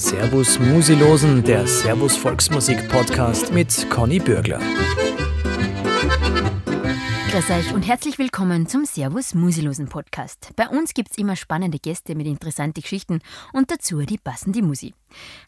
Servus Musilosen, der Servus Volksmusik Podcast mit Conny Bürgler. Grüß euch und herzlich willkommen zum Servus Musilosen Podcast. Bei uns gibt es immer spannende Gäste mit interessanten Geschichten und dazu die passende Musik.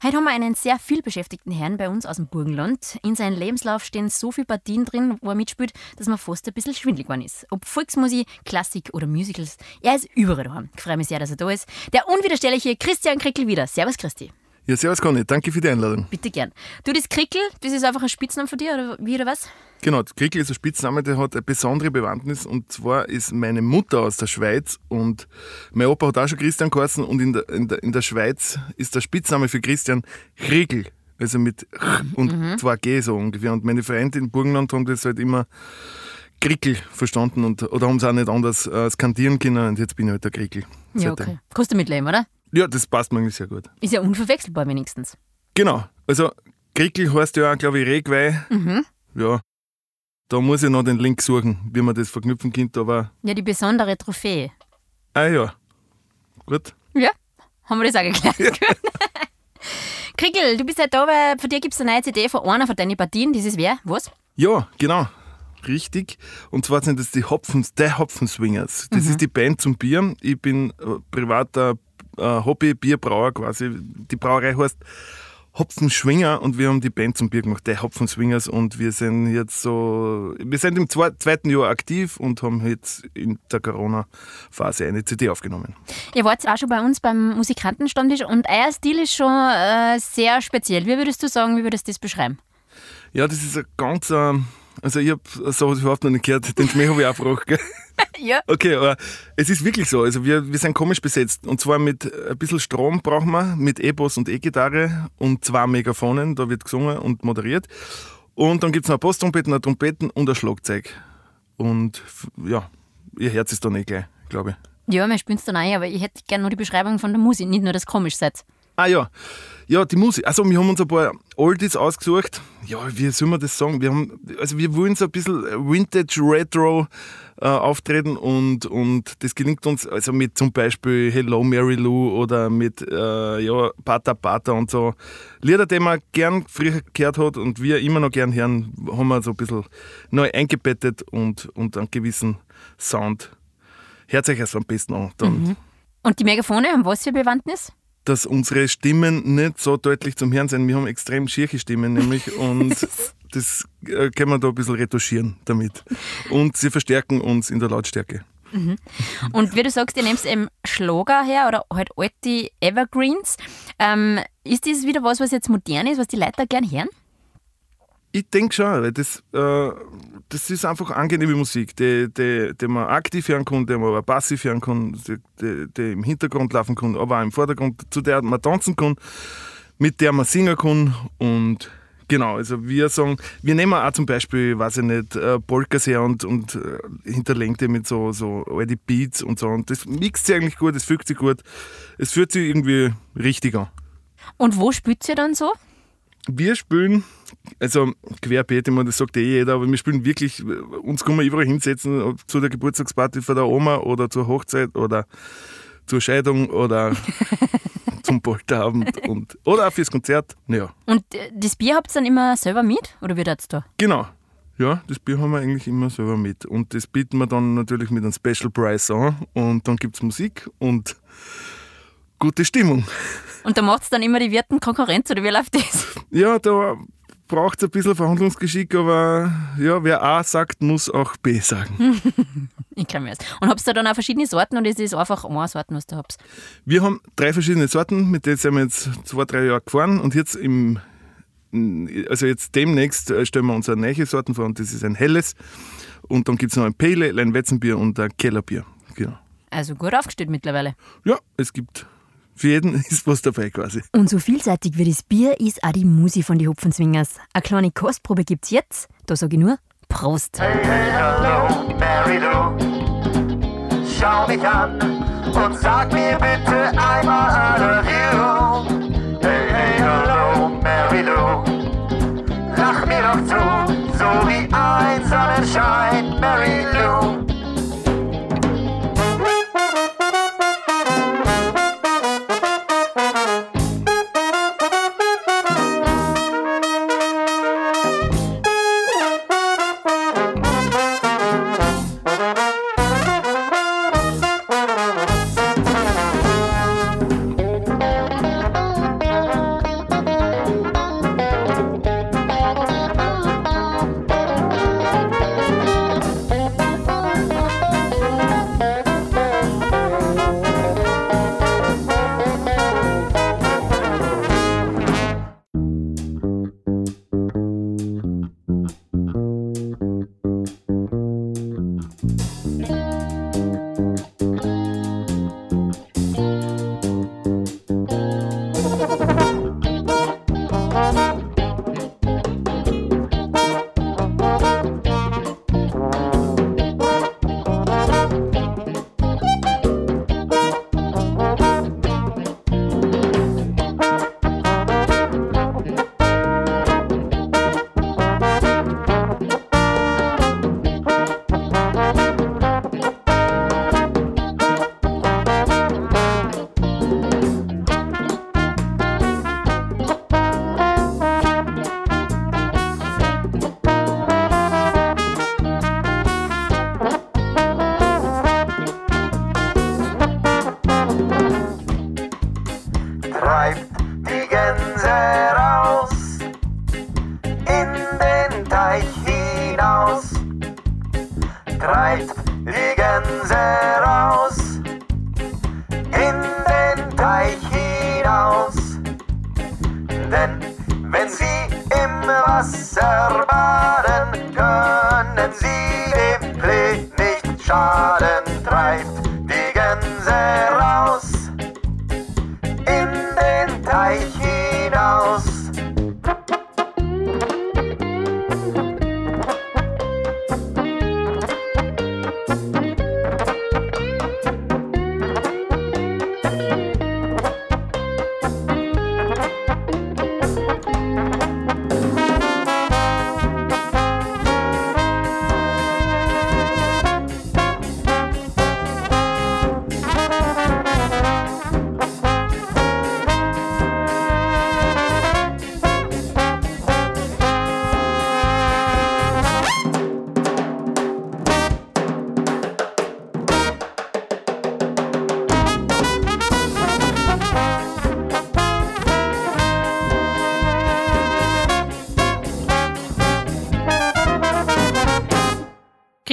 Heute haben wir einen sehr viel beschäftigten Herrn bei uns aus dem Burgenland. In seinem Lebenslauf stehen so viele Partien drin, wo er mitspielt, dass man fast ein bisschen schwindlig geworden ist. Ob Volksmusik, Klassik oder Musicals, er ist überall daheim. Ich freue mich sehr, dass er da ist. Der unwiderstehliche Christian Krickel wieder. Servus Christi. Ja, servus Conny, danke für die Einladung. Bitte gern. Du, das Krickel, das ist einfach ein Spitzname von dir oder wie oder was? Genau, Krickel ist ein Spitzname, der hat eine besondere Bewandtnis und zwar ist meine Mutter aus der Schweiz und mein Opa hat auch schon Christian geheißen und in der, in der, in der Schweiz ist der Spitzname für Christian Krickel, also mit Ch und mhm. zwei G so ungefähr. Und meine Freunde in Burgenland haben das halt immer Krickel verstanden und, oder haben es auch nicht anders äh, skandieren können und jetzt bin ich halt der Krickel. Ja, okay. Kannst du mitleben, oder? Ja, das passt mir eigentlich sehr gut. Ist ja unverwechselbar wenigstens. Genau. Also Krickel heißt ja auch, glaube ich, Regweih. Mhm. Ja. Da muss ich noch den Link suchen, wie man das verknüpfen könnte, aber. Ja, die besondere Trophäe. Ah ja. Gut. Ja, haben wir das auch geklärt. Ja. Krickel, du bist halt da, weil von dir gibt es eine neue CD von einer von deinen Partien. Das ist wer? Was? Ja, genau. Richtig. Und zwar sind das die Hopfens, der Hopfenswingers. Das mhm. ist die Band zum Bier. Ich bin äh, privater Hobby-Bierbrauer quasi. Die Brauerei heißt Hopfenschwinger und wir haben die Band zum Bier gemacht, der Hopfenswingers und wir sind jetzt so, wir sind im zweiten Jahr aktiv und haben jetzt in der Corona-Phase eine CD aufgenommen. Ihr wart auch schon bei uns beim Musikantenstammtisch und euer Stil ist schon äh, sehr speziell. Wie würdest du sagen, wie würdest du das beschreiben? Ja, das ist ein ganz, äh, also ich habe sowas überhaupt noch nicht gehört, den Schmäh habe ich auch gefragt. ja. Okay, aber es ist wirklich so. Also wir, wir sind komisch besetzt. Und zwar mit ein bisschen Strom brauchen wir, mit E-Boss und E-Gitarre und zwei Megaphonen. Da wird gesungen und moderiert. Und dann gibt es noch eine Posttrompeten, eine Trompeten und ein Schlagzeug. Und ja, ihr Herz ist da nicht gleich, glaube ich. Ja, wir spielen es dann ein, aber ich hätte gerne nur die Beschreibung von der Musik, nicht nur das komisch seid. Ah ja, ja, die Musik. Also wir haben uns ein paar Oldies ausgesucht. Ja, wie soll man das sagen? Wir haben, also wir wollen so ein bisschen Vintage Retro äh, auftreten und, und das gelingt uns also mit zum Beispiel Hello Mary Lou oder mit äh, ja, Pata Pata und so. Lieder, die man gern früher gehört hat und wir immer noch gern hören, haben wir so ein bisschen neu eingebettet und, und einen gewissen Sound. Hört euch erst am besten an. Dann. Mhm. Und die Megafone haben was für Bewandtnis? Dass unsere Stimmen nicht so deutlich zum Hören sind. Wir haben extrem schierche Stimmen nämlich und das äh, können wir da ein bisschen retuschieren damit. Und sie verstärken uns in der Lautstärke. Mhm. Und wie du sagst, ihr nehmt eben Schlager her oder halt alte Evergreens. Ähm, ist das wieder was, was jetzt modern ist, was die Leute gern hören? Ich denke schon, weil das, äh, das ist einfach angenehme Musik, die, die, die man aktiv hören kann, die man aber passiv hören kann, die, die, die im Hintergrund laufen kann, aber auch im Vordergrund, zu der man tanzen kann, mit der man singen kann und Genau, also wir sagen, wir nehmen auch zum Beispiel, weiß ich nicht, äh, Polkas her und, und äh, hinterlegen die mit so, so alte Beats und so. Und das mixt sich eigentlich gut, es fügt sich gut, es fühlt sich irgendwie richtig an. Und wo spielt ihr dann so? Wir spielen, also querbeet, ich meine, das sagt eh jeder, aber wir spielen wirklich, uns kann man überall hinsetzen, zu der Geburtstagsparty von der Oma oder zur Hochzeit oder zur Scheidung oder zum Polterabend und, oder auch fürs Konzert. Ja. Und äh, das Bier habt ihr dann immer selber mit oder wie das da? Genau. Ja, das Bier haben wir eigentlich immer selber mit. Und das bieten wir dann natürlich mit einem Special Price an. Und dann gibt es Musik und gute Stimmung. Und da macht es dann immer die Wirten Konkurrenz oder wie läuft das? Ja, da braucht es ein bisschen Verhandlungsgeschick, aber ja, wer A sagt, muss auch B sagen. ich kann mir das. Und habt ihr dann auch verschiedene Sorten oder ist es einfach eine Sorten, was du habt? Wir haben drei verschiedene Sorten, mit denen sind wir jetzt zwei, drei Jahre gefahren und jetzt im also jetzt demnächst äh, stellen wir unsere neue Sorten vor und das ist ein helles und dann gibt es noch ein Pale, ein Weizenbier und ein Kellerbier. Genau. Also gut aufgestellt mittlerweile. Ja, es gibt für jeden ist was dabei quasi. Und so vielseitig wie das Bier ist auch die Musi von den Hopfenzwingers. Eine kleine Kostprobe gibt's jetzt. Da sage ich nur Prost. Hey, hey, hallo, Mary Lou. Schau mich an und sag mir bitte einmal I love you. Hey, hey, hallo, Mary Lou. Lach mir doch zu, so wie ein Sonnenschein, Mary Right.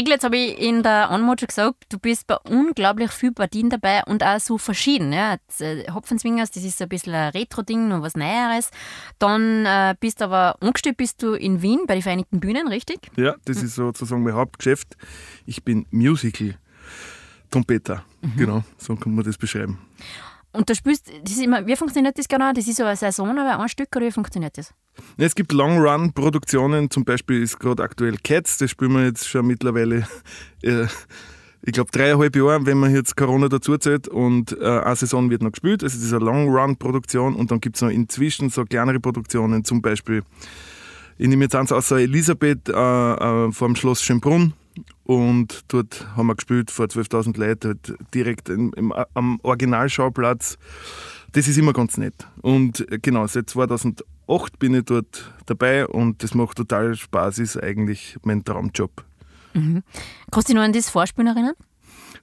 Kriegl, jetzt habe ich in der Anmod schon gesagt, du bist bei unglaublich vielen Partien dabei und auch so verschieden. Ja. Äh, Hopfenzwingers, das ist so ein bisschen ein Retro-Ding, noch was Neueres. Dann äh, bist aber angestellt bist du in Wien bei den Vereinigten Bühnen, richtig? Ja, das ist sozusagen mein Hauptgeschäft. Ich bin Musical-Trompeter. Genau, so kann man das beschreiben. Und da spielst, immer, wie funktioniert das genau? Das ist so eine Saison oder ein Stück oder wie funktioniert das? Es gibt Long-Run-Produktionen, zum Beispiel ist gerade aktuell Cats, das spielen wir jetzt schon mittlerweile, äh, ich glaube, dreieinhalb Jahre, wenn man jetzt Corona dazu zählt und äh, eine Saison wird noch gespielt. Also das ist eine Long-Run-Produktion und dann gibt es noch inzwischen so kleinere Produktionen, zum Beispiel, ich nehme jetzt eins außer Elisabeth äh, äh, vor dem Schloss Schönbrunn und dort haben wir gespielt vor 12.000 Leuten, halt direkt im, im, am Originalschauplatz. Das ist immer ganz nett. Und äh, genau, seit 2008 bin ich dort dabei und das macht total Spaß, ist eigentlich mein Traumjob. Kannst du dich noch an das Vorspielen erinnern?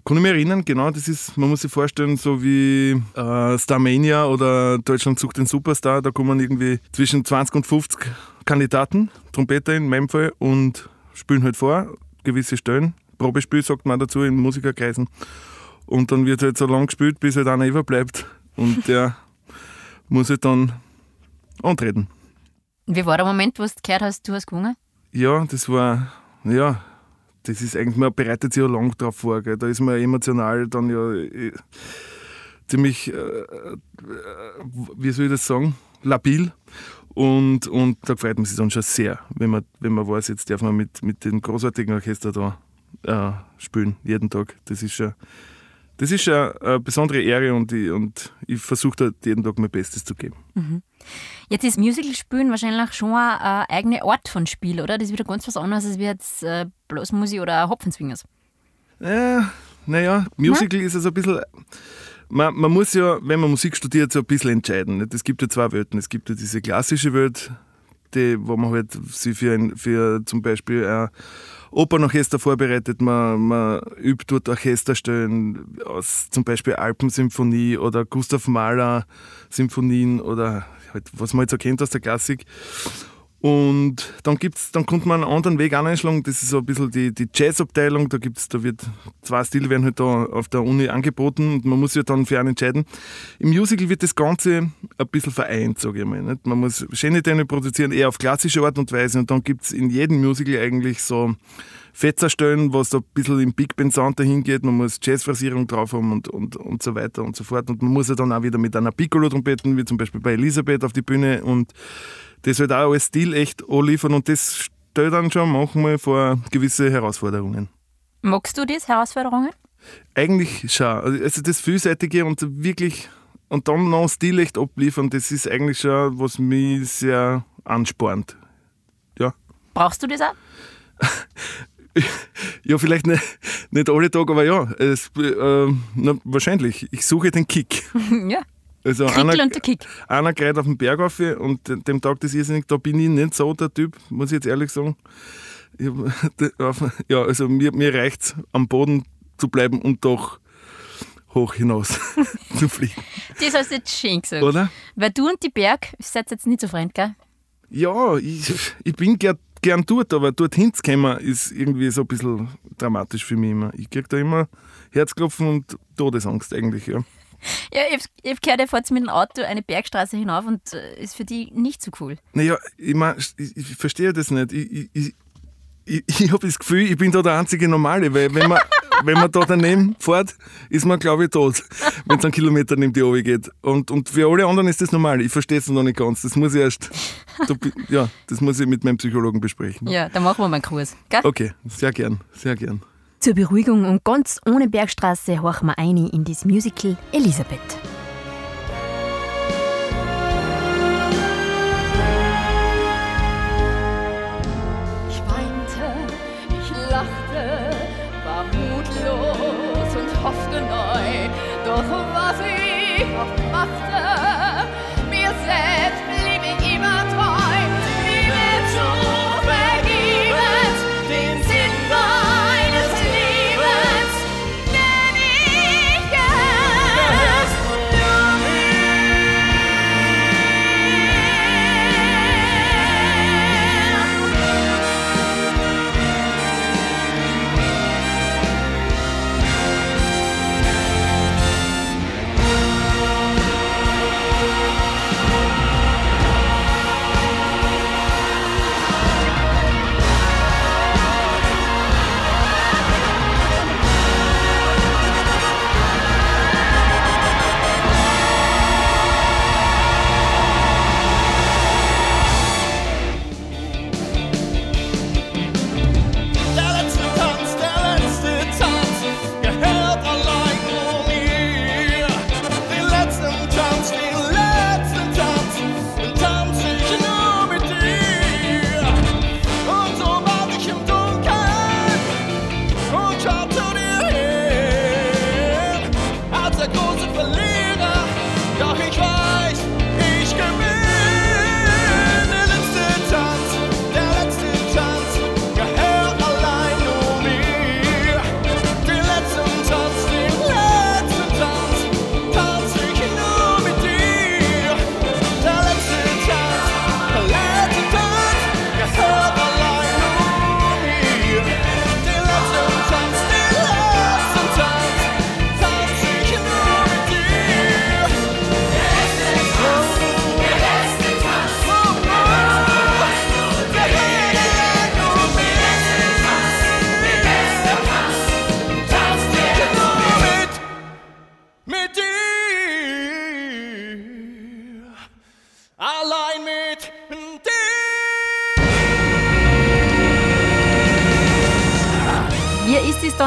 Kann ich mich erinnern, genau, das ist, man muss sich vorstellen, so wie äh, Starmania oder Deutschland sucht den Superstar, da kommen irgendwie zwischen 20 und 50 Kandidaten, Trompeter in meinem Fall, und spielen halt vor, gewisse Stellen. Probespiel sagt man dazu in Musikerkreisen. Und dann wird halt so lang gespielt, bis halt einer überbleibt. Und der muss halt dann antreten. Wie war der Moment, wo du gehört hast, du hast gewonnen? Ja, das war, ja, das ist eigentlich, man bereitet sich ja lang drauf vor. Gell. Da ist man emotional dann ja äh, ziemlich, äh, äh, wie soll ich das sagen, labil. Und, und da freut man sich dann schon sehr, wenn man, wenn man weiß, jetzt darf man mit, mit dem großartigen Orchester da äh, spielen, jeden Tag. Das ist schon, das ist schon eine besondere Ehre und ich, und ich versuche da jeden Tag mein Bestes zu geben. Jetzt ist Musical-Spielen wahrscheinlich schon eine eigene Art von Spiel, oder? Das ist wieder ganz was anderes als wie jetzt äh, Blasmusik oder Hopfenzwingers. Ja, naja, Musical ist also ein bisschen. Man, man muss ja, wenn man Musik studiert, so ein bisschen entscheiden. Es gibt ja zwei Welten. Es gibt ja diese klassische Welt, die, wo man halt sich für, ein, für zum Beispiel ein Opernorchester vorbereitet. Man, man übt dort Orchesterstellen aus zum Beispiel Alpensymphonie oder Gustav Mahler Symphonien oder halt, was man halt so kennt aus der Klassik. Und dann gibt's, dann konnte man einen anderen Weg einschlagen. Das ist so ein bisschen die, die Jazzabteilung. Da gibt's, da wird zwei Stile werden halt da auf der Uni angeboten und man muss sich dann für einen entscheiden. Im Musical wird das Ganze ein bisschen vereint, sage ich mal. Nicht? Man muss schöne Töne produzieren, eher auf klassische Art und Weise. Und dann gibt's in jedem Musical eigentlich so Fetzerstellen, was da ein bisschen im Big Band Sound dahin geht. Man muss Jazzphrasierung drauf haben und, und, und so weiter und so fort. Und man muss ja dann auch wieder mit einer Piccolo-Trompeten, wie zum Beispiel bei Elisabeth, auf die Bühne und das wird auch als Stil echt anliefern und das stellt dann schon manchmal vor gewisse Herausforderungen. Magst du das, Herausforderungen? Eigentlich schon. Also das Vielseitige und wirklich und dann noch Stil echt abliefern, das ist eigentlich schon, was mich sehr anspornt. Ja. Brauchst du das auch? Ja, vielleicht nicht, nicht alle Tage, aber ja, es, äh, na, wahrscheinlich. Ich suche den Kick. ja. Also einer, und der Kick. einer geht auf den Berg auf und de- dem Tag des Irrsinnig, da bin ich nicht so der Typ, muss ich jetzt ehrlich sagen. Ich, ja, also mir, mir reicht es, am Boden zu bleiben und doch hoch hinaus zu fliegen. Das hast du jetzt schön gesagt. Oder? Weil du und die Berg seid jetzt nicht so fremd, gell? Ja, ich, ich bin gern, gern dort, aber dorthin zu kommen ist irgendwie so ein bisschen dramatisch für mich immer. Ich krieg da immer Herzklopfen und Todesangst eigentlich, ja. Ja, ich ich hab gehört, ihr fahrt mit dem Auto eine Bergstraße hinauf und äh, ist für die nicht so cool. Naja, ich, mein, ich, ich verstehe das nicht. Ich, ich, ich, ich, ich habe das Gefühl, ich bin da der einzige Normale, weil wenn man wenn man da daneben fährt, ist man, glaube ich, tot, wenn es einen Kilometer neben die Obi geht. Und, und für alle anderen ist das normal. Ich verstehe es noch nicht ganz. Das muss ich erst, da, ja, das muss ich mit meinem Psychologen besprechen. Ja, dann machen wir mal einen Kurs. Gell? Okay, sehr gern, sehr gern. Zur Beruhigung und ganz ohne Bergstraße horchen wir ein in das Musical Elisabeth. Ich weinte, ich lachte, war mutlos und hoffte neu. Doch was ich auch machte,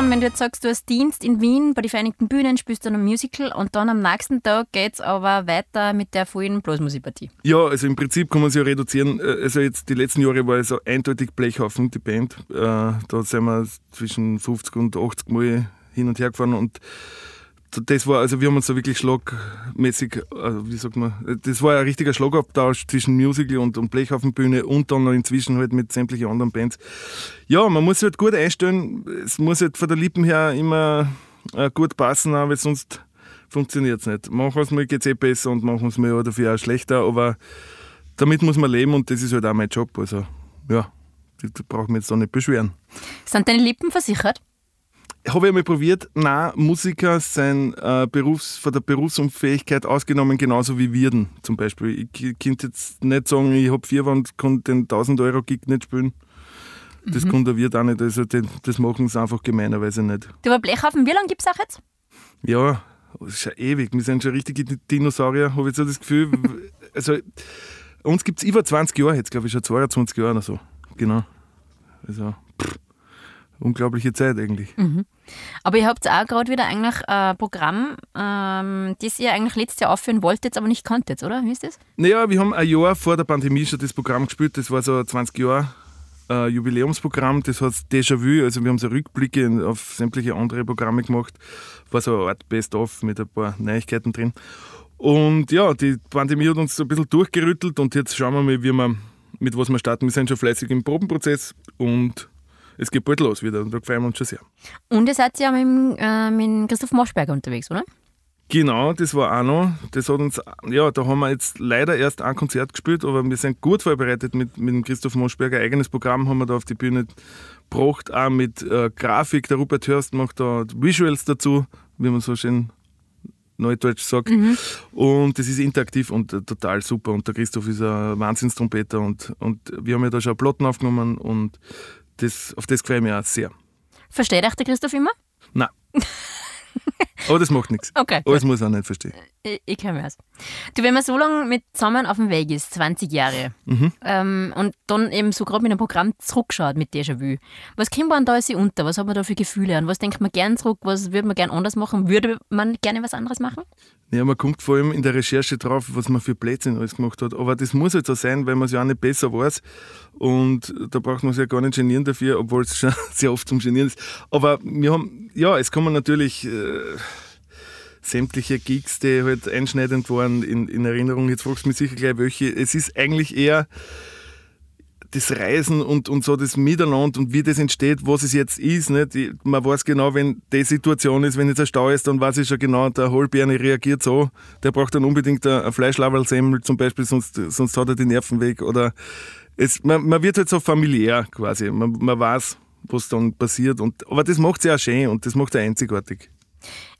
wenn du jetzt sagst, du hast Dienst in Wien bei den Vereinigten Bühnen, spielst dann ein Musical und dann am nächsten Tag geht es aber weiter mit der vollen Blasmusikpartie? Ja, also im Prinzip kann man es ja reduzieren. Äh, Also jetzt die letzten Jahre war es so eindeutig Blechhaufen, die Band. Äh, Da sind wir zwischen 50 und 80 Mal hin und her gefahren und das war, also wir haben uns da wirklich schlagmäßig, äh, wie sagt man, das war ein richtiger Schlagabtausch zwischen Musical und, und Blechhaufenbühne und dann noch inzwischen halt mit sämtlichen anderen Bands. Ja, man muss sich halt gut einstellen, es muss halt von der Lippen her immer äh, gut passen, weil sonst funktioniert es nicht. Manchmal geht es eh besser und manchmal dafür auch schlechter, aber damit muss man leben und das ist halt auch mein Job. Also ja, da braucht man jetzt auch nicht beschweren. Sind deine Lippen versichert? Habe ich einmal probiert, nein, Musiker sind äh, Berufs-, von der Berufsunfähigkeit ausgenommen, genauso wie Wirden zum Beispiel. Ich könnte jetzt nicht sagen, ich habe vier und kann den 1000 Euro Gig nicht spielen. Das kann der Wirt auch nicht, also das machen sie einfach gemeinerweise nicht. Du war Blechhaufen, wie lange gibt es auch jetzt? Ja, das ist schon ewig. Wir sind schon richtige Dinosaurier, habe ich so das Gefühl. also, uns gibt es über 20 Jahre jetzt, glaube ich, schon 22 Jahre oder so. Genau. Also, pff, unglaubliche Zeit eigentlich. Aber ihr habt auch gerade wieder eigentlich ein Programm, ähm, das ihr eigentlich letztes Jahr aufführen wolltet, aber nicht konntet, oder? Wie ist das? Naja, wir haben ein Jahr vor der Pandemie schon das Programm gespielt. Das war so ein 20 Jahre äh, Jubiläumsprogramm. Das heißt Déjà-vu. Also wir haben so Rückblicke auf sämtliche andere Programme gemacht. War so eine Art Best-of mit ein paar Neuigkeiten drin. Und ja, die Pandemie hat uns so ein bisschen durchgerüttelt und jetzt schauen wir mal, wie wir, mit was wir starten. Wir sind schon fleißig im Probenprozess und es geht bald los wieder und da freuen wir uns schon sehr. Und ihr seid ja mit, äh, mit Christoph Moschberger unterwegs, oder? Genau, das war auch noch. Das hat uns, ja, da haben wir jetzt leider erst ein Konzert gespielt, aber wir sind gut vorbereitet mit, mit dem Christoph Moschberger. Eigenes Programm haben wir da auf die Bühne gebracht, auch mit äh, Grafik. Der Rupert Hörst macht da Visuals dazu, wie man so schön neudeutsch sagt. Und das ist interaktiv und äh, total super. Und der Christoph ist ein Wahnsinnstrompeter und, und wir haben ja da schon Platten aufgenommen und das, auf das freue ich mich auch sehr. Versteht euch der Christoph immer? Nein. Aber das macht nichts. Okay, Alles muss auch nicht verstehen. Ich, ich kenne mich aus. Du, wenn man so lange mit zusammen auf dem Weg ist, 20 Jahre, Mhm. ähm, und dann eben so gerade mit einem Programm zurückschaut mit Déjà-vu, was kommt man da alles unter? Was hat man da für Gefühle? An was denkt man gern zurück? Was würde man gern anders machen? Würde man gerne was anderes machen? Ja, man kommt vor allem in der Recherche drauf, was man für Blödsinn alles gemacht hat. Aber das muss halt so sein, weil man es ja auch nicht besser weiß. Und da braucht man sich ja gar nicht genieren dafür, obwohl es schon sehr oft zum Genieren ist. Aber wir haben, ja, es kommen natürlich äh, sämtliche Gigs, die halt einschneidend waren in, in Erinnerung. Jetzt fragst du mich sicher gleich welche. Es ist eigentlich eher das Reisen und, und so das Miteinander und wie das entsteht, was es jetzt ist. Nicht? Man weiß genau, wenn die Situation ist, wenn jetzt ein Stau ist, dann weiß ich schon genau, der Holbeerne reagiert so. Der braucht dann unbedingt ein Fleischlaberlsemmel zum Beispiel, sonst, sonst hat er die Nerven weg. Oder es, man, man wird halt so familiär quasi. Man, man weiß, was dann passiert. Und, aber das macht es ja auch schön und das macht es einzigartig.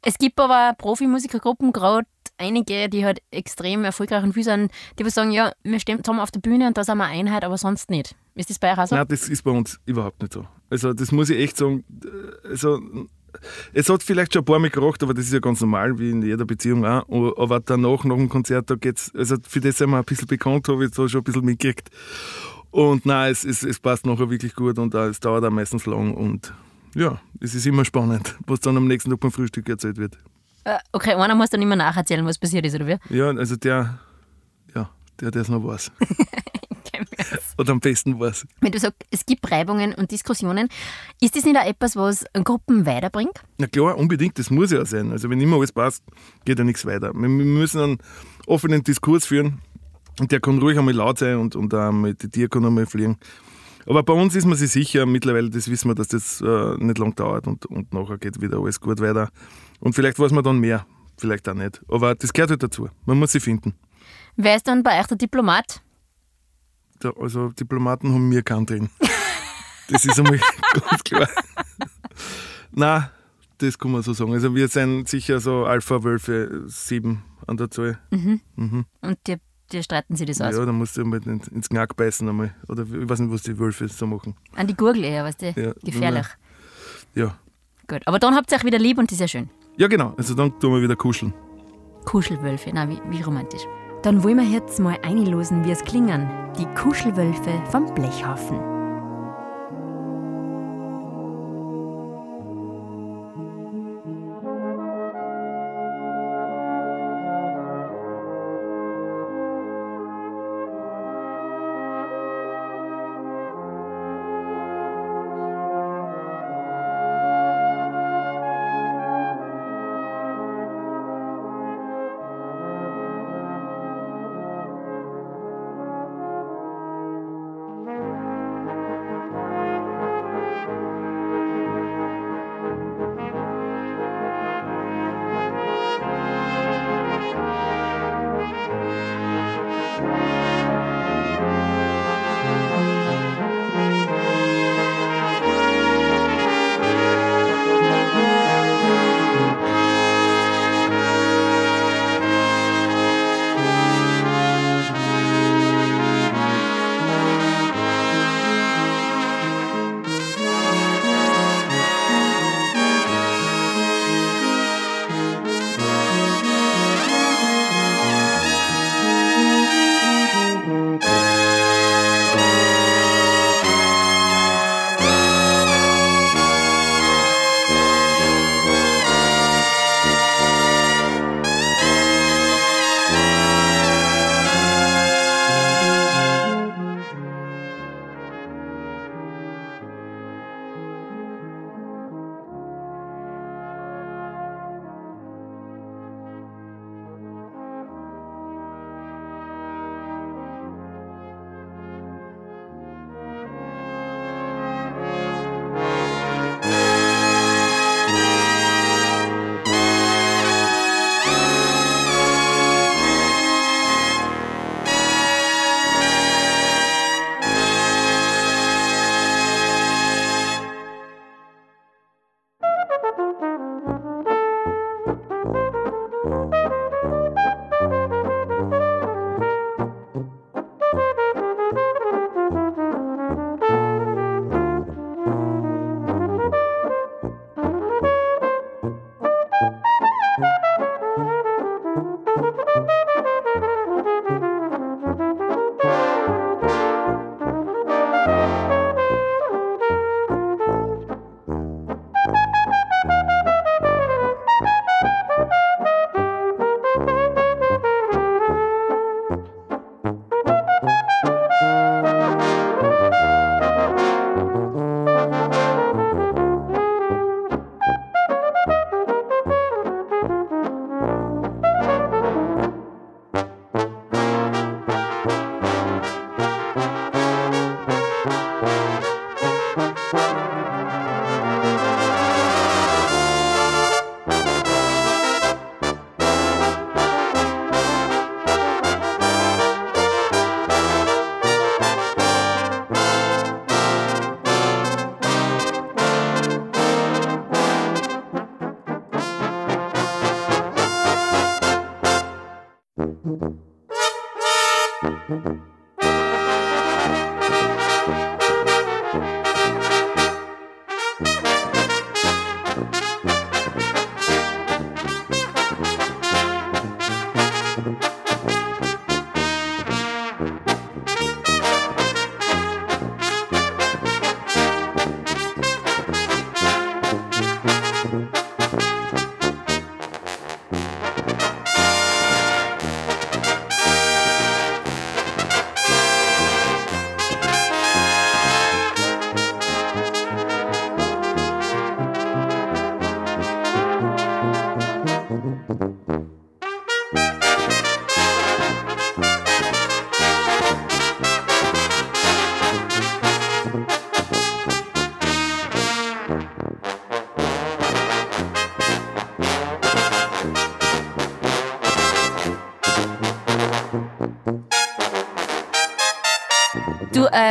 Es gibt aber Profimusikergruppen, gerade einige, die halt extrem erfolgreich und viel sind, die was sagen, ja, wir stehen zusammen auf der Bühne und da sind wir Einheit, aber sonst nicht. Ist das bei euch auch so? Nein, das ist bei uns überhaupt nicht so. Also das muss ich echt sagen. Also, es hat vielleicht schon ein paar Mal geracht, aber das ist ja ganz normal, wie in jeder Beziehung auch. Aber danach, nach dem Konzert, da geht's, also für das sind wir ein bisschen bekannt, habe ich da schon ein bisschen mitgekriegt. Und nein, es, es, es passt nachher wirklich gut und es dauert auch meistens lang und ja, es ist immer spannend, was dann am nächsten Tag beim Frühstück erzählt wird. Äh, Okay, einer muss dann immer nacherzählen, was passiert ist, oder wie? Ja, also der, ja, der, der es noch weiß. Oder am besten weiß. Wenn du sagst, es gibt Reibungen und Diskussionen, ist das nicht auch etwas, was Gruppen weiterbringt? Na klar, unbedingt, das muss ja sein. Also wenn immer alles passt, geht ja nichts weiter. Wir, müssen einen offenen Diskurs führen und der kann ruhig einmal laut sein und, und auch mal die Tier kann einmal fliegen. Aber bei uns ist man sich sicher, mittlerweile, das wissen wir, dass das äh, nicht lang dauert und, und nachher geht wieder alles gut weiter. Und vielleicht weiß man dann mehr, vielleicht auch nicht. Aber das gehört halt dazu. Man muss sie finden. Wer ist dann bei euch der Diplomat? Da, also Diplomaten haben wir keinen drin. Das ist einmal ganz klar. Nein, das kann man so sagen. Also wir sind sicher so Alpha-Wölfe sieben an der Zahl. Und die, die streiten sie das aus. Ja, da musst du mal ins Knack beißen einmal. Oder ich weiß nicht, was die Wölfe so machen. An die Gurgel eher, weißt du? Ja, Gefährlich. Ja. Gut, aber dann habt ihr euch wieder lieb und das ist ja schön. Ja, genau. Also dann tun wir wieder kuscheln. Kuschelwölfe, na wie, wie romantisch. Dann wollen wir jetzt mal einlosen, wie es klingen. Die Kuschelwölfe vom Blechhaufen.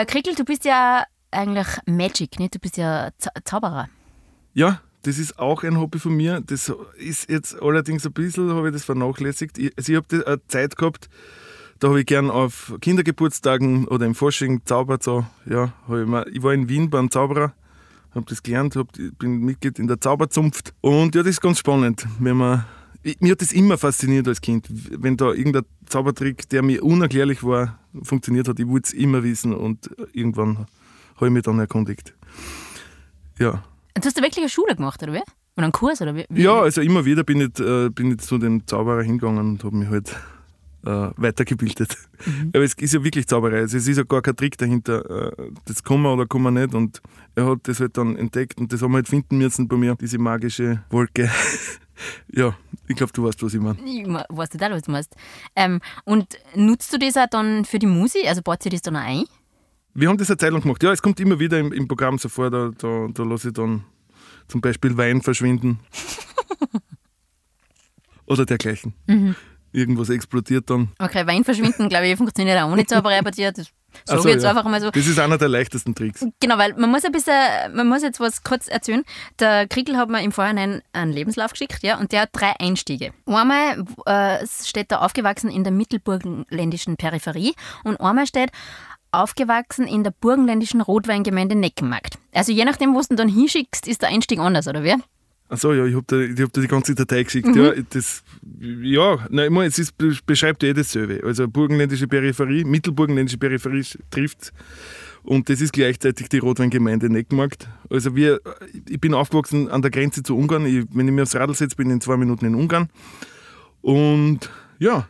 Äh, Krickel, du bist ja eigentlich Magic, nicht? Du bist ja Za Zauberer. Ja, das ist auch ein Hobby von mir. Das ist jetzt allerdings ein bisschen, habe ich das vernachlässigt. Ich, also ich habe eine Zeit gehabt, da habe ich gern auf Kindergeburtstagen oder im Fasching zaubert. So. Ja, ich, mal, ich war in Wien beim Zauberer, habe das gelernt, hab, bin Mitglied in der Zauberzunft. Und ja, das ist ganz spannend, wenn man. Ich, mir hat das immer fasziniert als Kind, wenn da irgendein Zaubertrick, der mir unerklärlich war, funktioniert hat. Ich wollte es immer wissen und irgendwann habe ich mich dann erkundigt. Ja. Und hast du wirklich eine Schule gemacht, oder wie? Oder einen Kurs, oder wie? Ja, also immer wieder bin ich, äh, bin ich zu dem Zauberer hingegangen und habe mich halt äh, weitergebildet. Aber es ist ja wirklich Zauberei. Also es ist ja gar kein Trick dahinter. Äh, das kann man oder kann man nicht. Und er hat das halt dann entdeckt und das haben wir halt finden müssen bei mir, diese magische Wolke. Ja, ich glaube, du weißt, was ich meine. Ich weiß total, was du meinst. Ähm, und nutzt du das auch dann für die Musik? Also baut sie das dann auch ein? Wir haben das eine Zeit lang gemacht. Ja, es kommt immer wieder im, im Programm so vor, da, da, da lasse ich dann zum Beispiel Wein verschwinden. Oder dergleichen. Irgendwas explodiert dann. Okay, Wein verschwinden, glaube ich, funktioniert auch ohne Zauberei dir. Das So, ich jetzt ja. einfach mal so. Das ist einer der leichtesten Tricks. Genau, weil man muss ein bisschen, man muss jetzt was kurz erzählen. Der Kriekel hat mir im Vorhinein einen Lebenslauf geschickt, ja, und der hat drei Einstiege. Einmal äh, steht da aufgewachsen in der mittelburgenländischen Peripherie und einmal steht aufgewachsen in der burgenländischen Rotweingemeinde Neckenmarkt. Also je nachdem, wo du dann hinschickst, ist der Einstieg anders, oder wie? Achso, ja, ich habe dir, hab dir die ganze Datei geschickt. Mhm. Ja, das, ja nein, ich meine, es ist, beschreibt eh dasselbe. Also burgenländische Peripherie, mittelburgenländische Peripherie trifft und das ist gleichzeitig die Rotweingemeinde Neckenmarkt. Also wir, ich bin aufgewachsen an der Grenze zu Ungarn. Ich, wenn ich mir aufs Radl setze, bin ich in zwei Minuten in Ungarn. Und ja,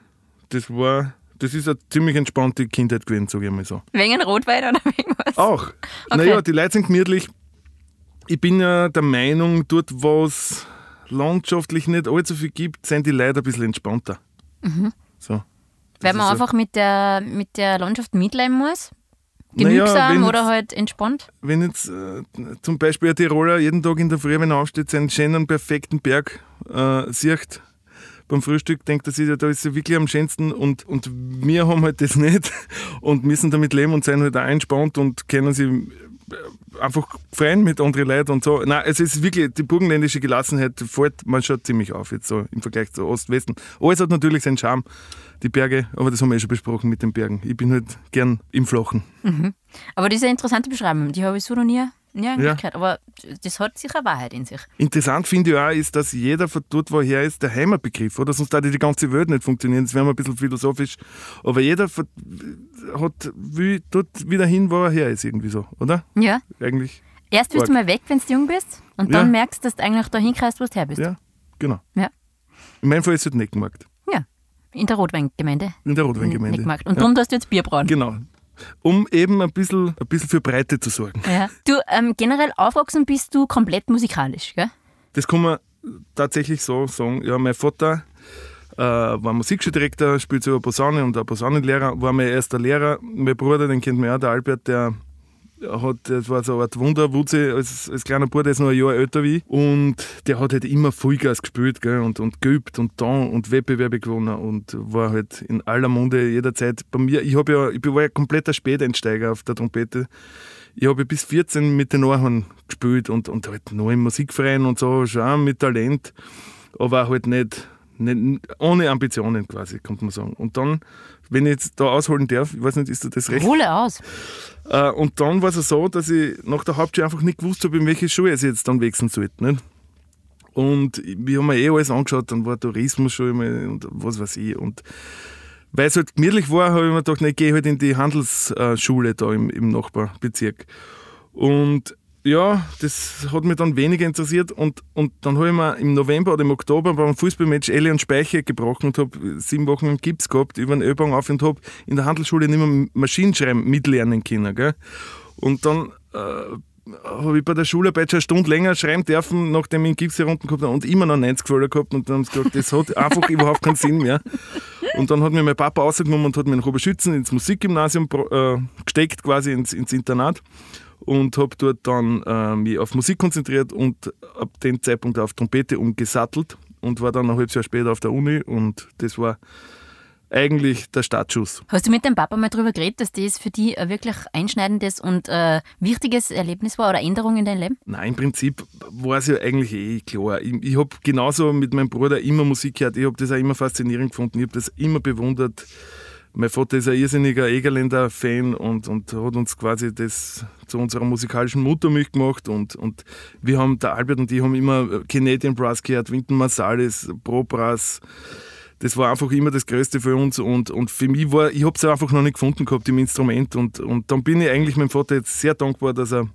das war, das ist eine ziemlich entspannte Kindheit gewesen, sage ich mal so. Wegen Rotwein oder wegen was? Auch. Naja, die Leute sind gemütlich. Ich bin ja der Meinung, dort, wo es landschaftlich nicht allzu viel gibt, sind die Leute ein bisschen entspannter. So. Weil man einfach mit der, mit der Landschaft mitleben muss? Naja, Genügsam wenn oder jetzt- halt entspannt? Wenn jetzt äh, zum Beispiel ein Tiroler jeden Tag in der Früh, wenn er aufsteht, seinen schönen, perfekten Berg äh, sieht beim Frühstück, denkt er sich, ja, da ist er wirklich am schönsten und, und wir haben halt das nicht und müssen damit leben und sind halt auch entspannt und können sich äh, einfach freuen mit anderen Leuten und so. Nein, es ist wirklich, die burgenländische Gelassenheit fällt man schon ziemlich auf jetzt so im Vergleich zu Ost-Westen. Alles hat natürlich seinen Charme, die Berge, aber das haben wir eh schon besprochen mit den Bergen. Ich bin halt gern im Flachen. Aber diese interessante Beschreibung, die habe ich so noch nie Ja, Ja. Aber das hat sicher Wahrheit in sich. Interessant finde ich auch, ist, dass jeder von dort, wo er her ist, der Heimatbegriff, oder? Sonst würde die ganze Welt nicht funktionieren. Das wäre mal ein bisschen philosophisch. Aber jeder hat, will dort wieder hin, wo er her ist, irgendwie so, oder? Ja. Eigentlich, Erst bist Arg. du mal weg, wenn du jung bist. Und Ja. dann merkst du, dass du eigentlich da hinkreist, wo du her bist. ja, genau. Ja. In meinem Fall ist es halt Neckenmarkt, Ja. In der Rotweingemeinde. in der Rotweingemeinde. Neckenmarkt. Und ja. darum darfst du jetzt Bier brauen. Genau. Um eben ein bisschen, ein bisschen für Breite zu sorgen. Ja. Du, ähm, generell aufwachsen bist du komplett musikalisch, gell? Das kann man tatsächlich so sagen. Ja, mein Vater äh, war Musikschuldirektor, spielt selber Posaune und ein Posaunenlehrer, war mein erster Lehrer. Mein Bruder, den kennt man auch, der Albert, der hat, das war so eine Art Wunderwutze als, als kleiner Bruder, der ist noch ein Jahr älter wie. Und der hat halt immer Vollgas gespielt gell, und, und geübt und da und Wettbewerbe gewonnen und war halt in aller Munde jederzeit. Bei mir, ich, ja, ich war ja kompletter Späteinsteiger auf der Trompete. Ich habe bis 14 mit den Ohren gespielt und, und halt noch im Musikverein und so, schon mit Talent, aber halt nicht, nicht ohne Ambitionen quasi, kann man sagen. Und dann, wenn ich jetzt da ausholen darf, ich weiß nicht, ist das recht? Hole aus. Äh, und dann war es so, dass ich nach der Hauptschule einfach nicht gewusst habe, in welche Schule ich jetzt dann wechseln sollte. Nicht? Und wir haben mir eh alles angeschaut, dann war Tourismusschule mal und was weiß ich. Und weil es halt gemütlich war, habe ich mir gedacht, ich gehe halt in die Handelsschule da im, im Nachbarbezirk. Und ja, das hat mich dann weniger interessiert und, und dann habe ich mir im November oder im Oktober beim Fußballmatch Elle und Speiche gebrochen und habe sieben Wochen einen Gips gehabt, über den Ölbahn auf und habe in der Handelsschule nicht mehr Maschinenschreiben mitlernen können. Gell? Und dann äh, habe ich bei der Schularbeit schon eine Stunde länger schreiben dürfen, nachdem ich einen Gips herunter gehabt habe und immer noch 90 Fehler gehabt und dann haben sie gesagt, das hat einfach überhaupt keinen Sinn mehr. Und dann hat mir mein Papa rausgenommen und hat mich nach Oberschützen ins Musikgymnasium äh, gesteckt, quasi ins, ins Internat. Und habe dort dann äh, mich auf Musik konzentriert und ab dem Zeitpunkt auf Trompete umgesattelt und war dann ein halbes Jahr später auf der Uni und das war eigentlich der Startschuss. Hast du mit deinem Papa mal darüber geredet, dass das für dich ein wirklich einschneidendes und äh, wichtiges Erlebnis war oder Änderung in deinem Leben? Nein, im Prinzip war es ja eigentlich eh klar. Ich, ich habe genauso mit meinem Bruder immer Musik gehört. Ich habe das auch immer faszinierend gefunden. Ich habe das immer bewundert. Mein Vater ist ein irrsinniger Egerländer-Fan und, und hat uns quasi das zu unserer musikalischen Muttermilch gemacht. Und, und wir haben, der Albert und ich haben immer Canadian Brass gehört, Winton Marsalis, Pro Brass. Das war einfach immer das Größte für uns und, und für mich war, ich habe es einfach noch nicht gefunden gehabt im Instrument und, und dann bin ich eigentlich meinem Vater jetzt sehr dankbar, dass er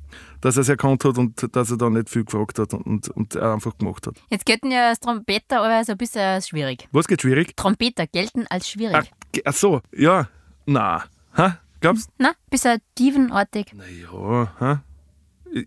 dass er es erkannt hat und dass er da nicht viel gefragt hat und, und er einfach gemacht hat. Jetzt gelten ja als Trompeter aber so ein bisschen als schwierig. Was geht schwierig? Trompeter gelten als schwierig. Ach, ach so, ja, na, ha, glaubst Na, bisschen dievenartig. Ja, ha?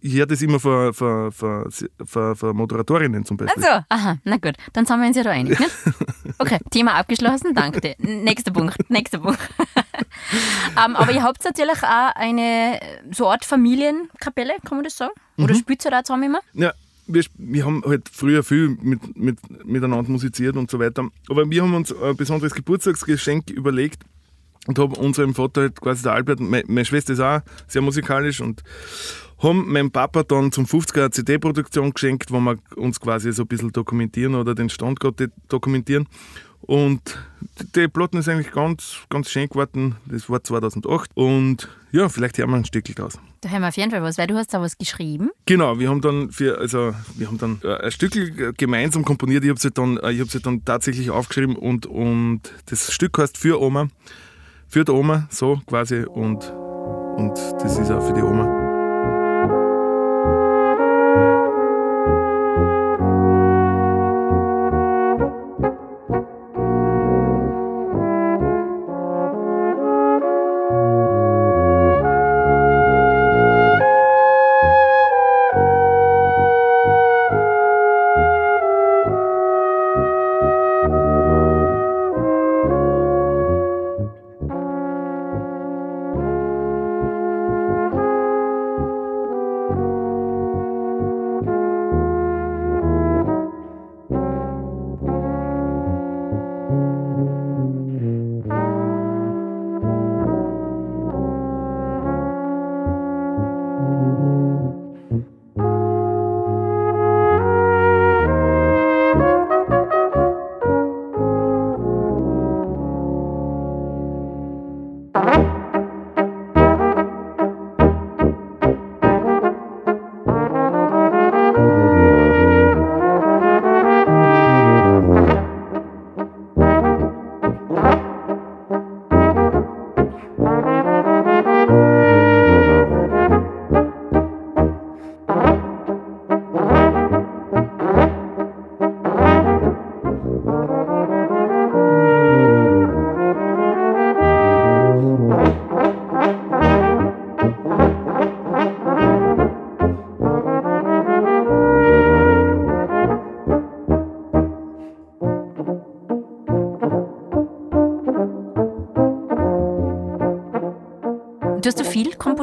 Ich höre das immer von, von, von, von, von Moderatorinnen zum Beispiel. Also, aha, na gut, dann sind wir uns ja da einig. Ne? Okay, Thema abgeschlossen, danke dir. Nächster Punkt, nächster Punkt. ähm, aber ihr habt natürlich auch eine so Art Familienkapelle, kann man das sagen? Oder Mhm. spielt ihr da zusammen immer? Ja, wir, wir haben halt früher viel mit, mit, miteinander musiziert und so weiter. Aber wir haben uns ein besonderes Geburtstagsgeschenk überlegt und haben unserem Vater halt quasi der Albert, meine, meine Schwester ist auch sehr musikalisch und haben meinem Papa dann zum 50er CD-Produktion geschenkt, wo wir uns quasi so ein bisschen dokumentieren oder den Stand gerade dokumentieren. Und die Platten ist eigentlich ganz, ganz schön geworden. Das war 2008. Und ja, vielleicht hören wir ein Stückchen draus. Da haben wir auf jeden Fall was, weil du hast da was geschrieben. Genau, wir haben dann für, also wir haben dann äh, ein Stück gemeinsam komponiert. Ich habe sie dann, äh, ich sie dann tatsächlich aufgeschrieben und, und das Stück heißt für Oma, für die Oma, so quasi und, und das ist auch für die Oma.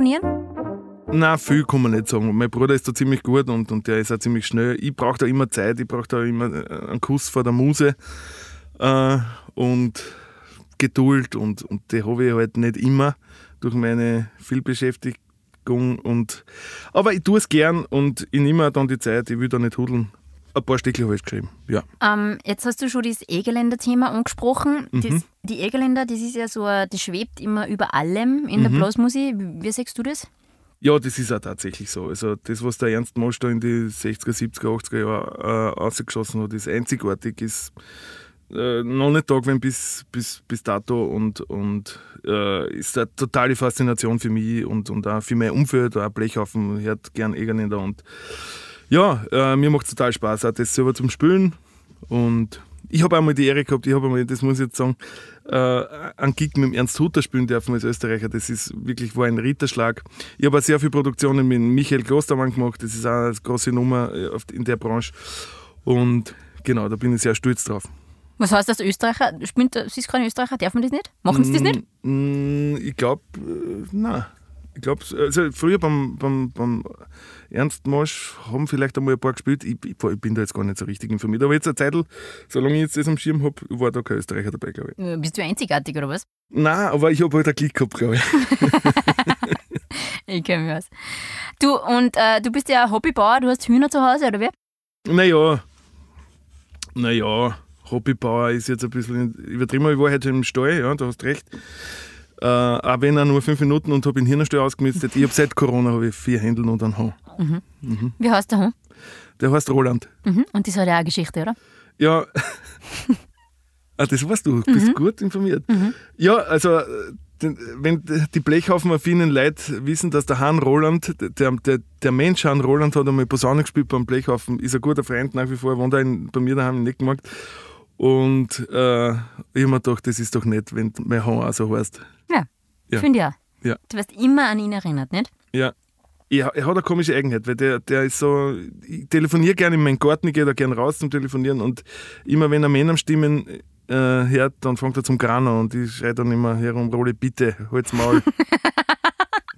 Komponieren? Na, viel kann man nicht sagen. Mein Bruder ist da ziemlich gut und, und der ist auch ziemlich schnell. Ich brauche da immer Zeit, ich brauche da immer äh, einen Kuss vor der Muse äh, und Geduld und, und die habe ich halt nicht immer durch meine Vielbeschäftigung. Und, aber ich tue es gern und ich nehme dann die Zeit, ich will da nicht hudeln. Ein paar Stücke habe ich geschrieben, ja. Ähm, jetzt hast du schon das Egeländer-Thema angesprochen. Mhm. Das, die Egeländer, das ist ja so, das schwebt immer über allem in der Mhm. Blasmusik. Wie, wie siehst du das? Ja, das ist auch tatsächlich so. Also das, was der Ernst Mosch da in die 60er, 70er, 80er Jahre äh, ausgeschossen hat, ist einzigartig, ist äh, noch nicht da gewesen bis, bis, bis dato und, und äh, ist eine totale Faszination für mich und, und auch für mein Umfeld, auch Blechhaufen, hört gern Egerländer und ja, äh, mir macht es total Spaß, auch das selber zum Spülen und ich habe einmal die Ehre gehabt, ich habe einmal, das muss ich jetzt sagen, äh, einen Gig mit dem Ernst Hutter spielen dürfen als Österreicher. Das ist wirklich war ein Ritterschlag. Ich habe auch sehr viele Produktionen mit Michael Klostermann gemacht. Das ist auch eine große Nummer äh, in der Branche. Und genau, da bin ich sehr stolz drauf. Was heißt das Österreicher? Spielt, sie ist kein Österreicher, darf man das nicht? Machen sie das nicht? Mm, Ich glaube, äh, nein. Ich glaube, also früher beim, beim, beim Ernst Mosch haben vielleicht einmal ein paar gespielt. Ich, ich, ich bin da jetzt gar nicht so richtig informiert. Aber jetzt eine Zeit, solange ich jetzt das am Schirm habe, war da kein Österreicher dabei, glaube ich. Äh, Bist du einzigartig oder was? Nein, aber ich habe halt einen Klick gehabt, glaube ich. Ich kenne mich aus. Du, und äh, du bist ja Hobbybauer, du hast Hühner zu Hause, oder wie? Naja, naja, Hobbybauer ist jetzt ein bisschen übertrieben. Ich war heute im Stall, ja, da hast recht. Äh, auch wenn er nur fünf Minuten und habe den Hirnstall ausgemistet. Ich habe seit Corona habe ich vier Händel und einen Hahn. Wie heißt der Hund? Der heißt Roland. Mhm. Und das hat ja auch eine Geschichte, oder? Ja, ah, das weißt du, du bist gut informiert. Ja, also äh, wenn die Blechhaufen-affinen Leute wissen, dass der Hahn Roland, der, der, der Mensch Hahn Roland hat einmal Posaune gespielt beim Blechhaufen, ist ein guter Freund nach wie vor, wohnt auch in, bei mir daheim in Neckenmarkt. Und äh, ich habe mir gedacht, das ist doch nett, wenn mein Hahn auch so heißt. Ja, Ja. finde ich auch. Ja. Du wirst immer an ihn erinnert, nicht? Ja. Ja, er hat eine komische Eigenheit, weil der, der ist so, ich telefoniere gerne in meinen Garten, ich gehe da gerne raus zum Telefonieren und immer wenn er Männerstimmen äh, hört, dann fängt er zum Gran an und ich schreie dann immer herum, Rolle, bitte, halt's Maul.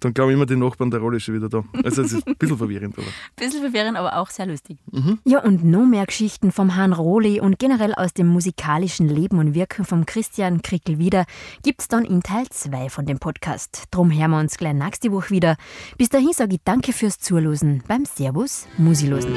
dann glaube ich immer, die Nachbarn der Rolle ist schon wieder da. Also es ist ein bisschen verwirrend, aber. Bisschen verwirrend, aber auch sehr lustig. Ja, und noch mehr Geschichten vom Hahn Rohli und generell aus dem musikalischen Leben und Wirken vom Christian Krickel wieder gibt's dann in Teil 2 von dem Podcast. Drum hören wir uns gleich nächste Woche wieder. Bis dahin sage ich danke fürs Zuhören beim Servus Musilosen.